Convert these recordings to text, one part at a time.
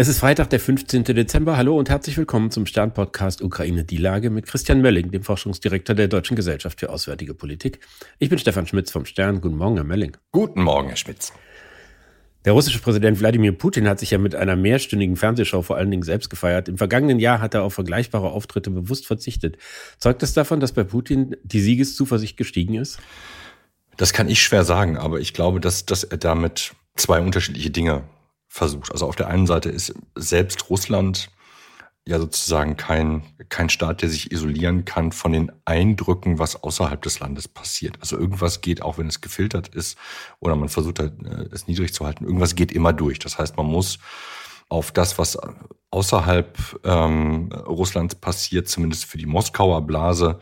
Es ist Freitag, der 15. Dezember. Hallo und herzlich willkommen zum Stern-Podcast Ukraine die Lage mit Christian Mölling, dem Forschungsdirektor der Deutschen Gesellschaft für Auswärtige Politik. Ich bin Stefan Schmitz vom Stern. Guten Morgen, Herr Mölling. Guten Morgen, Herr Schmitz. Der russische Präsident Wladimir Putin hat sich ja mit einer mehrstündigen Fernsehshow vor allen Dingen selbst gefeiert. Im vergangenen Jahr hat er auf vergleichbare Auftritte bewusst verzichtet. Zeugt es das davon, dass bei Putin die Siegeszuversicht gestiegen ist? Das kann ich schwer sagen, aber ich glaube, dass, dass er damit zwei unterschiedliche Dinge versucht. Also auf der einen Seite ist selbst Russland ja sozusagen kein, kein Staat, der sich isolieren kann von den Eindrücken, was außerhalb des Landes passiert. Also irgendwas geht, auch wenn es gefiltert ist oder man versucht halt, äh, es niedrig zu halten, irgendwas geht immer durch. Das heißt, man muss auf das, was außerhalb ähm, Russlands passiert, zumindest für die Moskauer Blase,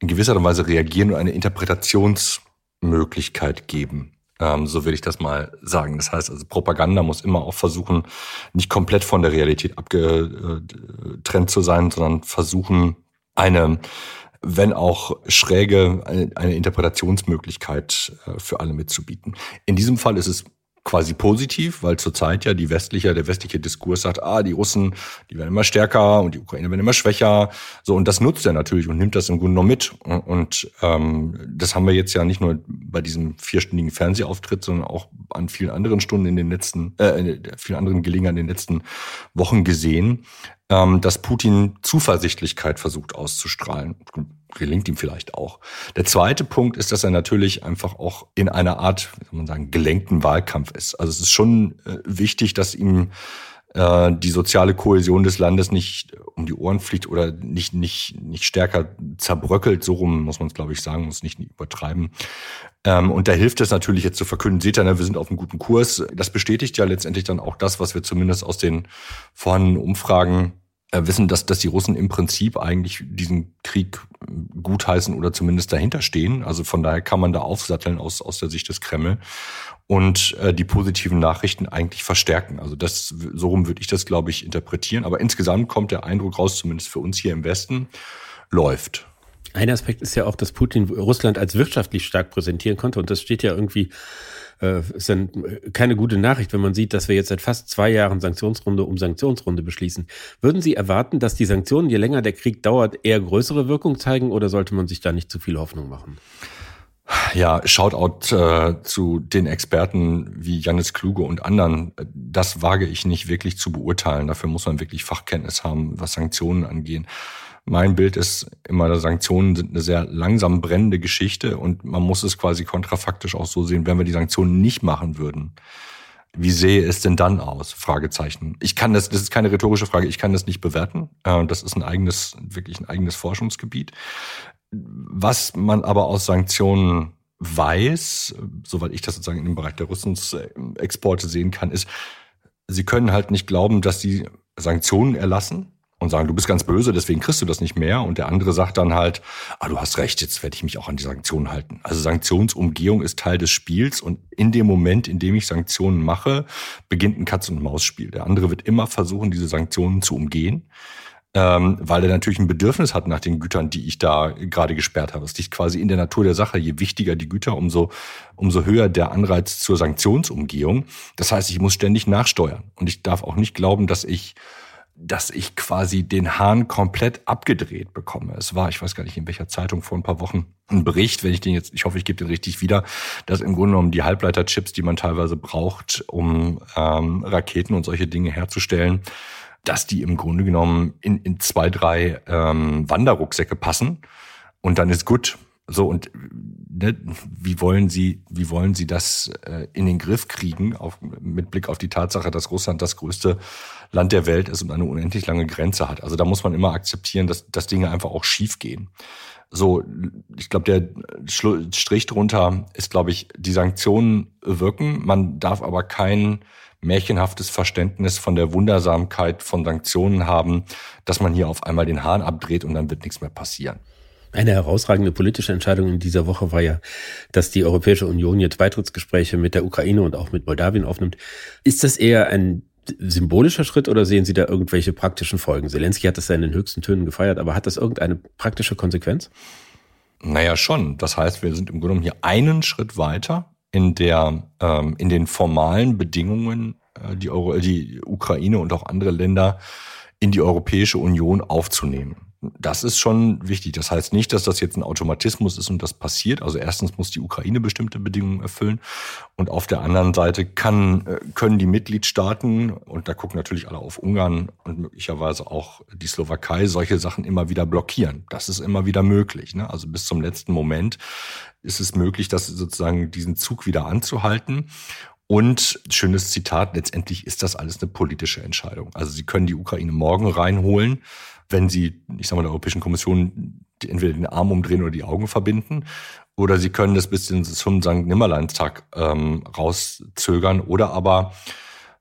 in gewisser Weise reagieren und eine Interpretationsmöglichkeit geben. Ähm, so will ich das mal sagen. Das heißt also, Propaganda muss immer auch versuchen, nicht komplett von der Realität abgetrennt zu sein, sondern versuchen, eine, wenn auch schräge, eine, eine Interpretationsmöglichkeit äh, für alle mitzubieten. In diesem Fall ist es quasi positiv, weil zurzeit ja die westliche, der westliche Diskurs sagt, ah, die Russen, die werden immer stärker und die Ukraine werden immer schwächer. So, und das nutzt er natürlich und nimmt das im Grunde noch mit. Und, und ähm, das haben wir jetzt ja nicht nur bei diesem vierstündigen Fernsehauftritt, sondern auch an vielen anderen Stunden in den letzten, äh, vielen anderen Gelegenheiten in den letzten Wochen gesehen, dass Putin Zuversichtlichkeit versucht auszustrahlen gelingt ihm vielleicht auch. Der zweite Punkt ist, dass er natürlich einfach auch in einer Art, wie soll man sagen, gelenkten Wahlkampf ist. Also es ist schon äh, wichtig, dass ihm äh, die soziale Kohäsion des Landes nicht um die Ohren fliegt oder nicht, nicht, nicht stärker zerbröckelt. So rum muss man es, glaube ich, sagen, muss nicht übertreiben. Ähm, und da hilft es natürlich jetzt zu verkünden, seht ihr, ne, wir sind auf einem guten Kurs. Das bestätigt ja letztendlich dann auch das, was wir zumindest aus den vorhandenen Umfragen äh, wissen, dass, dass die Russen im Prinzip eigentlich diesen Krieg gutheißen oder zumindest dahinter stehen. Also von daher kann man da aufsatteln aus, aus der Sicht des Kreml und äh, die positiven Nachrichten eigentlich verstärken. Also das, so rum würde ich das, glaube ich, interpretieren. Aber insgesamt kommt der Eindruck raus, zumindest für uns hier im Westen, läuft. Ein Aspekt ist ja auch, dass Putin Russland als wirtschaftlich stark präsentieren konnte. Und das steht ja irgendwie äh, ist dann keine gute Nachricht, wenn man sieht, dass wir jetzt seit fast zwei Jahren Sanktionsrunde um Sanktionsrunde beschließen. Würden Sie erwarten, dass die Sanktionen, je länger der Krieg dauert, eher größere Wirkung zeigen oder sollte man sich da nicht zu viel Hoffnung machen? Ja, Shoutout äh, zu den Experten wie Janis Kluge und anderen. Das wage ich nicht wirklich zu beurteilen. Dafür muss man wirklich Fachkenntnis haben, was Sanktionen angehen. Mein Bild ist immer, Sanktionen sind eine sehr langsam brennende Geschichte und man muss es quasi kontrafaktisch auch so sehen, wenn wir die Sanktionen nicht machen würden. Wie sehe es denn dann aus? Fragezeichen. Ich kann das, das ist keine rhetorische Frage, ich kann das nicht bewerten. Äh, das ist ein eigenes, wirklich ein eigenes Forschungsgebiet. Was man aber aus Sanktionen weiß, soweit ich das sozusagen dem Bereich der Rüstungsexporte sehen kann, ist, sie können halt nicht glauben, dass sie Sanktionen erlassen, und sagen, du bist ganz böse, deswegen kriegst du das nicht mehr. Und der andere sagt dann halt, ah, du hast recht, jetzt werde ich mich auch an die Sanktionen halten. Also Sanktionsumgehung ist Teil des Spiels und in dem Moment, in dem ich Sanktionen mache, beginnt ein Katz-und-Maus-Spiel. Der andere wird immer versuchen, diese Sanktionen zu umgehen, ähm, weil er natürlich ein Bedürfnis hat nach den Gütern, die ich da gerade gesperrt habe. Es liegt quasi in der Natur der Sache. Je wichtiger die Güter, umso, umso höher der Anreiz zur Sanktionsumgehung. Das heißt, ich muss ständig nachsteuern. Und ich darf auch nicht glauben, dass ich dass ich quasi den Hahn komplett abgedreht bekomme. Es war, ich weiß gar nicht in welcher Zeitung vor ein paar Wochen, ein Bericht, wenn ich den jetzt, ich hoffe, ich gebe den richtig wieder, dass im Grunde genommen die Halbleiterchips, die man teilweise braucht, um ähm, Raketen und solche Dinge herzustellen, dass die im Grunde genommen in, in zwei, drei ähm, Wanderrucksäcke passen und dann ist gut. So und ne, wie wollen Sie, wie wollen Sie das äh, in den Griff kriegen, auf, mit Blick auf die Tatsache, dass Russland das größte Land der Welt ist und eine unendlich lange Grenze hat. Also da muss man immer akzeptieren, dass, dass Dinge einfach auch schief gehen. So, ich glaube, der Strich drunter ist, glaube ich, die Sanktionen wirken. Man darf aber kein märchenhaftes Verständnis von der Wundersamkeit von Sanktionen haben, dass man hier auf einmal den Hahn abdreht und dann wird nichts mehr passieren. Eine herausragende politische Entscheidung in dieser Woche war ja, dass die Europäische Union jetzt Beitrittsgespräche mit der Ukraine und auch mit Moldawien aufnimmt. Ist das eher ein symbolischer Schritt oder sehen Sie da irgendwelche praktischen Folgen? Zelensky hat das ja in den höchsten Tönen gefeiert, aber hat das irgendeine praktische Konsequenz? Naja, schon. Das heißt, wir sind im Grunde genommen hier einen Schritt weiter in der, ähm, in den formalen Bedingungen äh, die, Euro, die Ukraine und auch andere Länder in die Europäische Union aufzunehmen. Das ist schon wichtig. Das heißt nicht, dass das jetzt ein Automatismus ist und das passiert. Also erstens muss die Ukraine bestimmte Bedingungen erfüllen und auf der anderen Seite kann, äh, können die Mitgliedstaaten, und da gucken natürlich alle auf Ungarn und möglicherweise auch die Slowakei, solche Sachen immer wieder blockieren. Das ist immer wieder möglich. Ne? Also bis zum letzten Moment ist es möglich, dass sozusagen diesen Zug wieder anzuhalten. Und schönes Zitat, letztendlich ist das alles eine politische Entscheidung. Also Sie können die Ukraine morgen reinholen wenn sie, ich sage mal, der Europäischen Kommission entweder den Arm umdrehen oder die Augen verbinden. Oder sie können das bis zum St. Nimmerleinstag ähm, rauszögern. Oder aber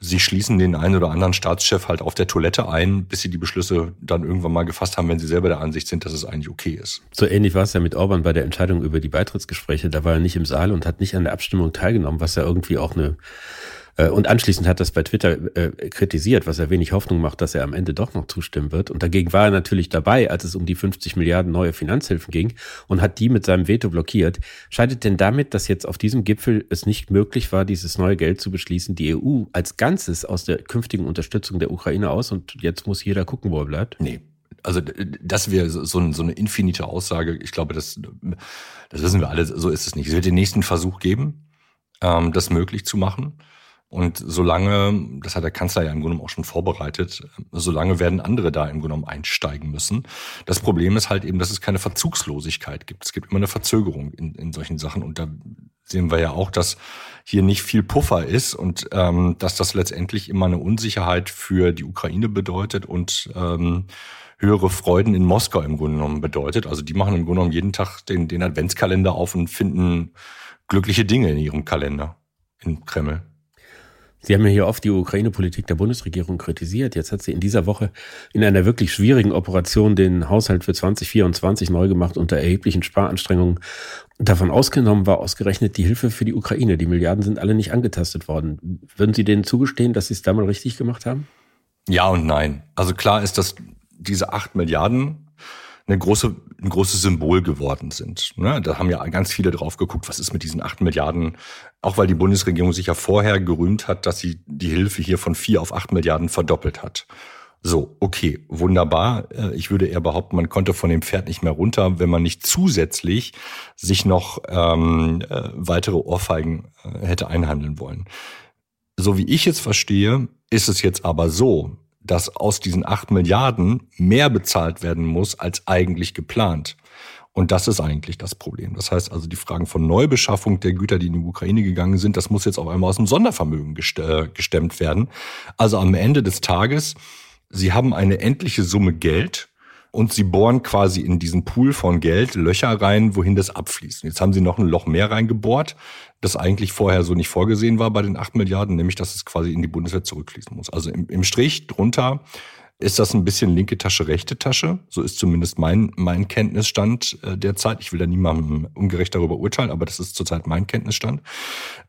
sie schließen den einen oder anderen Staatschef halt auf der Toilette ein, bis sie die Beschlüsse dann irgendwann mal gefasst haben, wenn sie selber der Ansicht sind, dass es eigentlich okay ist. So ähnlich war es ja mit Orban bei der Entscheidung über die Beitrittsgespräche. Da war er nicht im Saal und hat nicht an der Abstimmung teilgenommen, was ja irgendwie auch eine und anschließend hat das bei Twitter äh, kritisiert, was er wenig Hoffnung macht, dass er am Ende doch noch zustimmen wird. Und dagegen war er natürlich dabei, als es um die 50 Milliarden neue Finanzhilfen ging und hat die mit seinem Veto blockiert. Scheidet denn damit, dass jetzt auf diesem Gipfel es nicht möglich war, dieses neue Geld zu beschließen, die EU als Ganzes aus der künftigen Unterstützung der Ukraine aus und jetzt muss jeder gucken, wo er bleibt? Nee, also das wäre so, so eine infinite Aussage. Ich glaube, das, das wissen wir alle, so ist es nicht. Es wird den nächsten Versuch geben, ähm, das möglich zu machen. Und solange, das hat der Kanzler ja im Grunde auch schon vorbereitet, solange werden andere da im Grunde einsteigen müssen. Das Problem ist halt eben, dass es keine Verzugslosigkeit gibt. Es gibt immer eine Verzögerung in, in solchen Sachen. Und da sehen wir ja auch, dass hier nicht viel Puffer ist und ähm, dass das letztendlich immer eine Unsicherheit für die Ukraine bedeutet und ähm, höhere Freuden in Moskau im Grunde genommen bedeutet. Also die machen im Grunde genommen jeden Tag den, den Adventskalender auf und finden glückliche Dinge in ihrem Kalender in Kreml. Sie haben ja hier oft die Ukraine-Politik der Bundesregierung kritisiert. Jetzt hat sie in dieser Woche in einer wirklich schwierigen Operation den Haushalt für 2024 neu gemacht unter erheblichen Sparanstrengungen. Davon ausgenommen war ausgerechnet die Hilfe für die Ukraine. Die Milliarden sind alle nicht angetastet worden. Würden Sie denen zugestehen, dass Sie es da mal richtig gemacht haben? Ja und nein. Also klar ist, dass diese acht Milliarden eine große, ein großes Symbol geworden sind. Ne? Da haben ja ganz viele drauf geguckt, was ist mit diesen acht Milliarden, auch weil die Bundesregierung sich ja vorher gerühmt hat, dass sie die Hilfe hier von vier auf acht Milliarden verdoppelt hat. So, okay, wunderbar. Äh, ich würde eher behaupten, man konnte von dem Pferd nicht mehr runter, wenn man nicht zusätzlich sich noch ähm, äh, weitere Ohrfeigen äh, hätte einhandeln wollen. So wie ich es verstehe, ist es jetzt aber so, dass aus diesen acht Milliarden mehr bezahlt werden muss als eigentlich geplant. Und das ist eigentlich das Problem. Das heißt also, die Fragen von Neubeschaffung der Güter, die in die Ukraine gegangen sind, das muss jetzt auf einmal aus dem Sondervermögen äh, gestemmt werden. Also am Ende des Tages, Sie haben eine endliche Summe Geld und Sie bohren quasi in diesen Pool von Geld Löcher rein, wohin das abfließt. Jetzt haben Sie noch ein Loch mehr reingebohrt das eigentlich vorher so nicht vorgesehen war bei den acht Milliarden, nämlich dass es quasi in die Bundeswehr zurückfließen muss. Also im, im Strich drunter ist das ein bisschen linke Tasche, rechte Tasche. So ist zumindest mein, mein Kenntnisstand äh, derzeit. Ich will da niemandem ungerecht darüber urteilen, aber das ist zurzeit mein Kenntnisstand.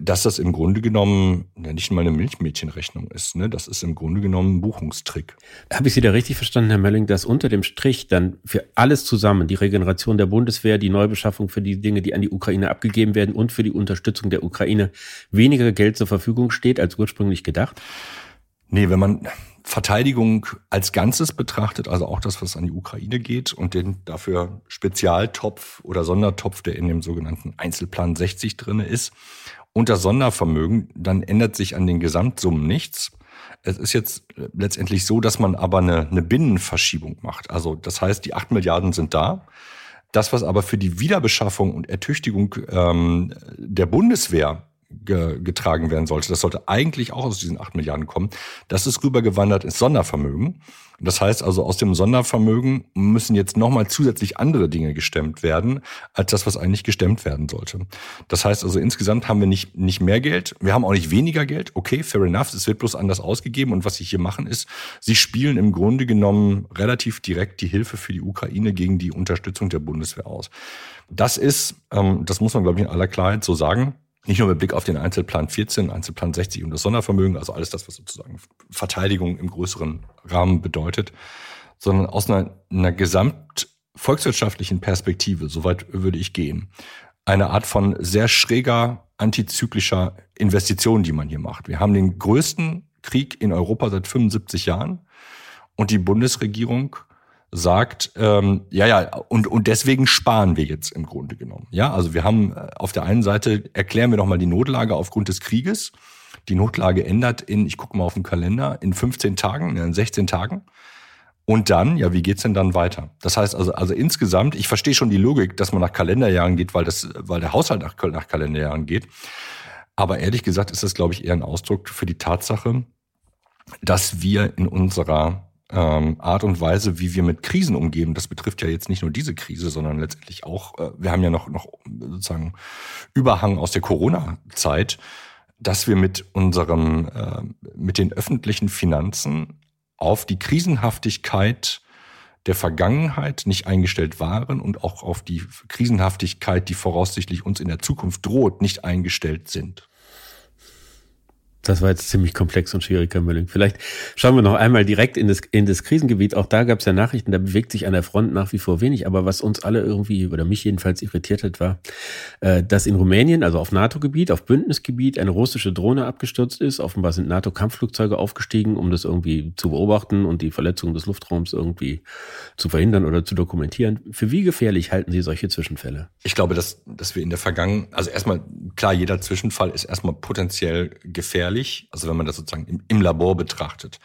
Dass das im Grunde genommen ja, nicht mal eine Milchmädchenrechnung ist. Ne? Das ist im Grunde genommen ein Buchungstrick. Habe ich Sie da richtig verstanden, Herr Mölling, dass unter dem Strich dann für alles zusammen, die Regeneration der Bundeswehr, die Neubeschaffung für die Dinge, die an die Ukraine abgegeben werden und für die Unterstützung der Ukraine weniger Geld zur Verfügung steht als ursprünglich gedacht? Nee, wenn man Verteidigung als Ganzes betrachtet, also auch das, was an die Ukraine geht und den dafür Spezialtopf oder Sondertopf, der in dem sogenannten Einzelplan 60 drinne ist, und das Sondervermögen, dann ändert sich an den Gesamtsummen nichts. Es ist jetzt letztendlich so, dass man aber eine, eine Binnenverschiebung macht. Also das heißt, die acht Milliarden sind da. Das, was aber für die Wiederbeschaffung und Ertüchtigung ähm, der Bundeswehr ge getragen werden sollte, das sollte eigentlich auch aus diesen acht Milliarden kommen, das ist rübergewandert ins Sondervermögen. Das heißt also, aus dem Sondervermögen müssen jetzt nochmal zusätzlich andere Dinge gestemmt werden, als das, was eigentlich gestemmt werden sollte. Das heißt also, insgesamt haben wir nicht, nicht mehr Geld. Wir haben auch nicht weniger Geld. Okay, fair enough. Es wird bloß anders ausgegeben. Und was sie hier machen, ist, sie spielen im Grunde genommen relativ direkt die Hilfe für die Ukraine gegen die Unterstützung der Bundeswehr aus. Das ist, ähm, das muss man, glaube ich, in aller Klarheit so sagen, nicht nur mit Blick auf den Einzelplan 14, Einzelplan 60 und das Sondervermögen, also alles das, was sozusagen Verteidigung im größeren Rahmen bedeutet, sondern aus einer, einer gesamt volkswirtschaftlichen Perspektive, soweit würde ich gehen, eine Art von sehr schräger antizyklischer Investition, die man hier macht. Wir haben den größten Krieg in Europa seit 75 Jahren und die Bundesregierung sagt, ähm, ja, ja, und, und deswegen sparen wir jetzt im Grunde genommen. Ja, also wir haben äh, auf der einen Seite, erklären wir doch mal die Notlage aufgrund des Krieges. Die Notlage ändert in, ich gucke mal auf den Kalender, in 15 Tagen, in 16 Tagen. Und dann, ja, wie geht's denn dann weiter? Das heißt also, also insgesamt, ich verstehe schon die Logik, dass man nach Kalenderjahren geht, weil das, weil der Haushalt nach, nach Kalenderjahren geht. Aber ehrlich gesagt ist das, glaube ich, eher ein Ausdruck für die Tatsache, dass wir in unserer ähm, Art und Weise, wie wir mit Krisen umgehen, das betrifft ja jetzt nicht nur diese Krise, sondern letztendlich auch, äh, wir haben ja noch, noch sozusagen Überhang aus der Corona-Zeit, dass wir mit unserem, äh, mit den öffentlichen Finanzen auf die Krisenhaftigkeit der Vergangenheit nicht eingestellt waren und auch auf die Krisenhaftigkeit, die voraussichtlich uns in der Zukunft droht, nicht eingestellt sind. Das war jetzt ziemlich komplex und schwierig, Herr Mölling. Vielleicht schauen wir noch einmal direkt in das, in das Krisengebiet. Auch da gab es ja Nachrichten, da bewegt sich an der Front nach wie vor wenig. Aber was uns alle irgendwie, oder mich jedenfalls irritiert hat, war, äh, dass in Rumänien, also auf NATO-Gebiet, auf Bündnisgebiet, eine russische Drohne abgestürzt ist. Offenbar sind NATO-Kampfflugzeuge aufgestiegen, um das irgendwie zu beobachten und die Verletzung des Luftraums irgendwie zu verhindern oder zu dokumentieren. Für wie gefährlich halten Sie solche Zwischenfälle? Ich glaube, dass, dass wir in der Vergangenheit, also erstmal, klar, jeder Zwischenfall ist erstmal potenziell gefährlich gefährlich, also wenn man das sozusagen im, im Labor betrachtet.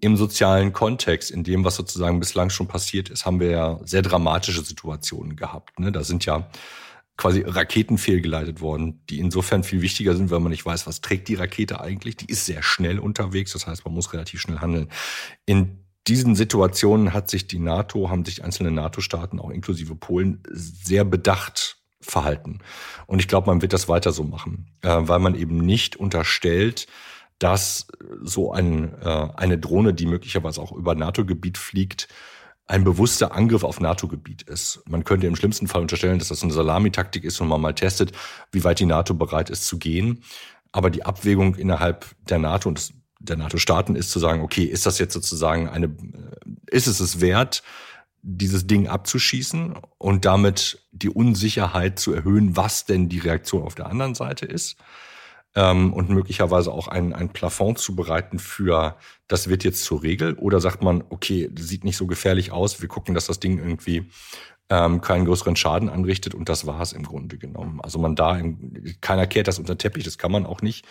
Im sozialen Kontext, in dem, was sozusagen bislang schon passiert ist, haben wir ja sehr dramatische Situationen gehabt. Ne? Da sind ja quasi Raketen fehlgeleitet worden, die insofern viel wichtiger sind, weil man nicht weiß, was trägt die Rakete eigentlich. Die ist sehr schnell unterwegs, das heißt, man muss relativ schnell handeln. In diesen Situationen hat sich die NATO, haben sich einzelne NATO-Staaten, auch inklusive Polen, sehr bedacht verhalten. Und ich glaube, man wird das weiter so machen, äh, weil man eben nicht unterstellt, dass so ein, äh, eine Drohne, die möglicherweise auch über NATO-Gebiet fliegt, ein bewusster Angriff auf NATO-Gebiet ist. Man könnte im schlimmsten Fall unterstellen, dass das eine Salamitaktik ist und man mal testet, wie weit die NATO bereit ist zu gehen. Aber die Abwägung innerhalb der NATO und der NATO-Staaten ist zu sagen, okay, ist das jetzt sozusagen eine, äh, ist es es wert, dieses Ding abzuschießen und damit die Unsicherheit zu erhöhen, was denn die Reaktion auf der anderen Seite ist. Ähm, und möglicherweise auch ein, ein Plafond zu bereiten für, das wird jetzt zur Regel. Oder sagt man, okay, sieht nicht so gefährlich aus, wir gucken, dass das Ding irgendwie ähm, keinen größeren Schaden anrichtet und das war es im Grunde genommen. Also man da, im, keiner kehrt das unter Teppich, das kann man auch nicht,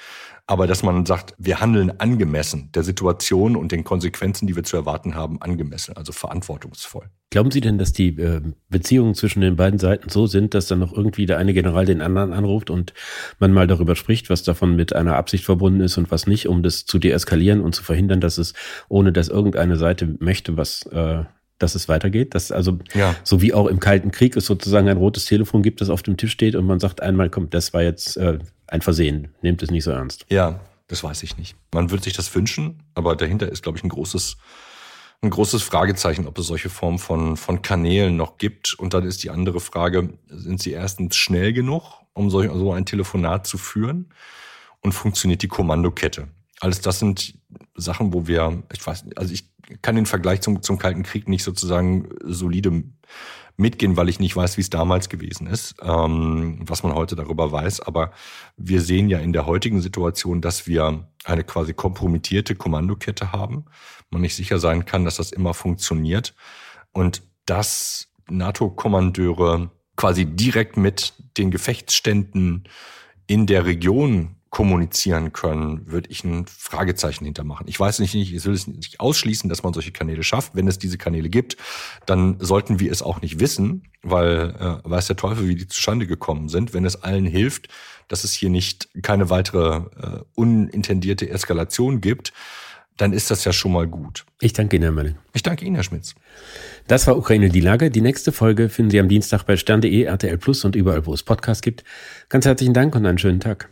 aber dass man sagt, wir handeln angemessen der Situation und den Konsequenzen, die wir zu erwarten haben, angemessen, also verantwortungsvoll. Glauben Sie denn, dass die äh, Beziehungen zwischen den beiden Seiten so sind, dass dann noch irgendwie der eine General den anderen anruft und man mal darüber spricht, was davon mit einer Absicht verbunden ist und was nicht, um das zu deeskalieren und zu verhindern, dass es, ohne dass irgendeine Seite möchte, was äh, dass es weitergeht. Dass also, ja. so wie auch im Kalten Krieg es sozusagen ein rotes Telefon gibt, das auf dem Tisch steht und man sagt einmal, komm, das war jetzt äh, ein Versehen, nehmt es nicht so ernst. Ja, das weiß ich nicht. Man würde sich das wünschen, aber dahinter ist, glaube ich, ein großes, ein großes Fragezeichen, ob es solche Formen von, von Kanälen noch gibt. Und dann ist die andere Frage, sind sie erstens schnell genug, um so, so ein Telefonat zu führen? Und funktioniert die Kommandokette? Alles das sind Sachen, wo wir, ich weiß, also ich kann den Vergleich zum, zum Kalten Krieg nicht sozusagen solide mitgehen, weil ich nicht weiß, wie es damals gewesen ist, ähm, was man heute darüber weiß. Aber wir sehen ja in der heutigen Situation, dass wir eine quasi kompromittierte Kommandokette haben. Man nicht sicher sein kann, dass das immer funktioniert. Und dass NATO-Kommandeure quasi direkt mit den Gefechtsständen in der Region kommunizieren können, würde ich ein Fragezeichen hintermachen. Ich weiß nicht, ich will es nicht ausschließen, dass man solche Kanäle schafft. Wenn es diese Kanäle gibt, dann sollten wir es auch nicht wissen, weil äh, weiß der Teufel, wie die zustande gekommen sind. Wenn es allen hilft, dass es hier nicht keine weitere äh, unintendierte Eskalation gibt, dann ist das ja schon mal gut. Ich danke Ihnen, Herr Mölling. Ich danke Ihnen, Herr Schmitz. Das war Ukraine die Lage. Die nächste Folge finden Sie am Dienstag bei stern.de, RTL Plus und überall, wo es Podcasts gibt. Ganz herzlichen Dank und einen schönen Tag.